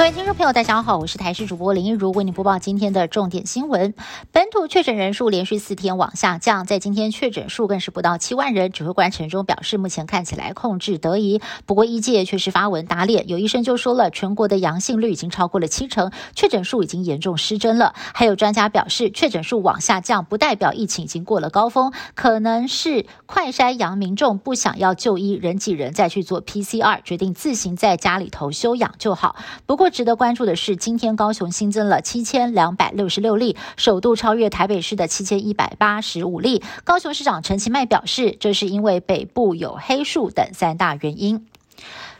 各位听众朋友，大家好，我是台视主播林一如，为您播报今天的重点新闻。本土确诊人数连续四天往下降，在今天确诊数更是不到七万人。指挥官陈忠表示，目前看起来控制得宜。不过，医界却是发文打脸，有医生就说了，全国的阳性率已经超过了七成，确诊数已经严重失真了。还有专家表示，确诊数往下降不代表疫情已经过了高峰，可能是快筛阳民众不想要就医，人挤人再去做 PCR，决定自行在家里头休养就好。不过，值得关注的是，今天高雄新增了七千两百六十六例，首度超越台北市的七千一百八十五例。高雄市长陈其迈表示，这是因为北部有黑数等三大原因。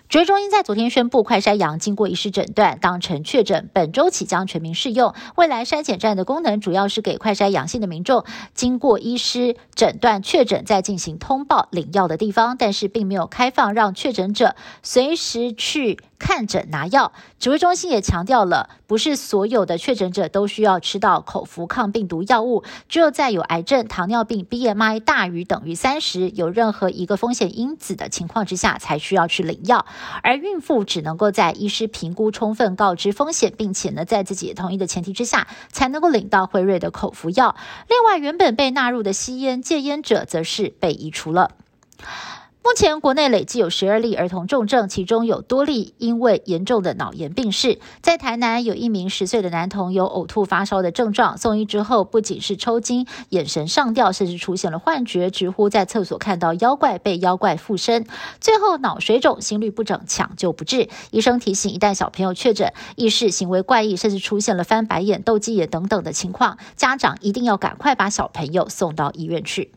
指挥中心在昨天宣布，快筛阳经过医师诊断当成确诊，本周起将全民适用。未来筛检站的功能主要是给快筛阳性的民众经过医师诊断确诊再进行通报领药的地方，但是并没有开放让确诊者随时去。看诊拿药，指挥中心也强调了，不是所有的确诊者都需要吃到口服抗病毒药物，只有在有癌症、糖尿病、BMI 大于等于三十，有任何一个风险因子的情况之下，才需要去领药。而孕妇只能够在医师评估、充分告知风险，并且呢，在自己同意的前提之下，才能够领到辉瑞的口服药。另外，原本被纳入的吸烟戒烟者，则是被移除了。目前国内累计有十二例儿童重症，其中有多例因为严重的脑炎病逝。在台南，有一名十岁的男童有呕吐、发烧的症状，送医之后不仅是抽筋、眼神上吊，甚至出现了幻觉，直呼在厕所看到妖怪，被妖怪附身，最后脑水肿、心律不整，抢救不治。医生提醒，一旦小朋友确诊，意识行为怪异，甚至出现了翻白眼、斗鸡眼等等的情况，家长一定要赶快把小朋友送到医院去。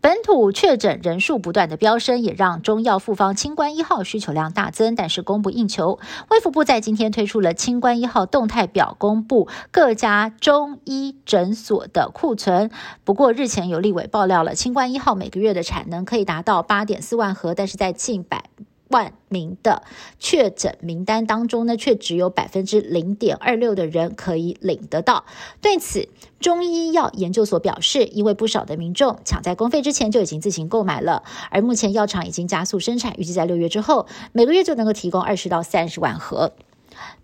本土确诊人数不断的飙升，也让中药复方清关一号需求量大增，但是供不应求。卫福部在今天推出了清关一号动态表，公布各家中医诊所的库存。不过日前有立委爆料了，清关一号每个月的产能可以达到八点四万盒，但是在近百。万名的确诊名单当中呢，却只有百分之零点二六的人可以领得到。对此，中医药研究所表示，因为不少的民众抢在公费之前就已经自行购买了，而目前药厂已经加速生产，预计在六月之后，每个月就能够提供二十到三十万盒。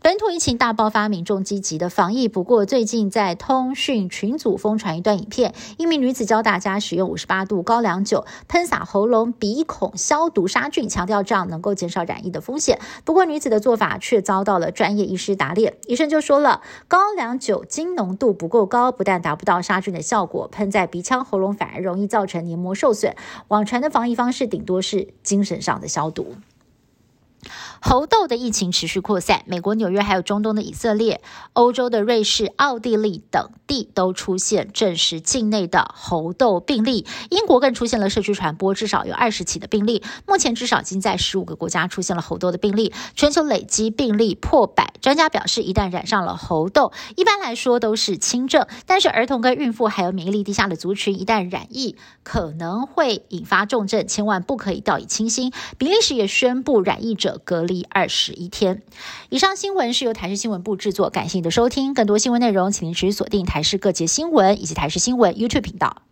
本土疫情大爆发，民众积极的防疫。不过，最近在通讯群组疯传一段影片，一名女子教大家使用五十八度高粱酒喷洒喉咙、鼻孔消毒杀菌，强调这样能够减少染疫的风险。不过，女子的做法却遭到了专业医师打脸。医生就说了，高粱酒精浓度不够高，不但达不到杀菌的效果，喷在鼻腔、喉咙反而容易造成黏膜受损。网传的防疫方式顶多是精神上的消毒。猴痘的疫情持续扩散，美国纽约还有中东的以色列、欧洲的瑞士、奥地利等地都出现证实境内的猴痘病例。英国更出现了社区传播，至少有二十起的病例。目前至少已经在十五个国家出现了猴痘的病例，全球累积病例破百。专家表示，一旦染上了猴痘，一般来说都是轻症，但是儿童跟孕妇还有免疫力低下的族群，一旦染疫可能会引发重症，千万不可以掉以轻心。比利时也宣布染疫者隔离。第二十一天以上新闻是由台视新闻部制作，感谢你的收听。更多新闻内容，请您持续锁定台视各界新闻以及台视新闻 YouTube 频道。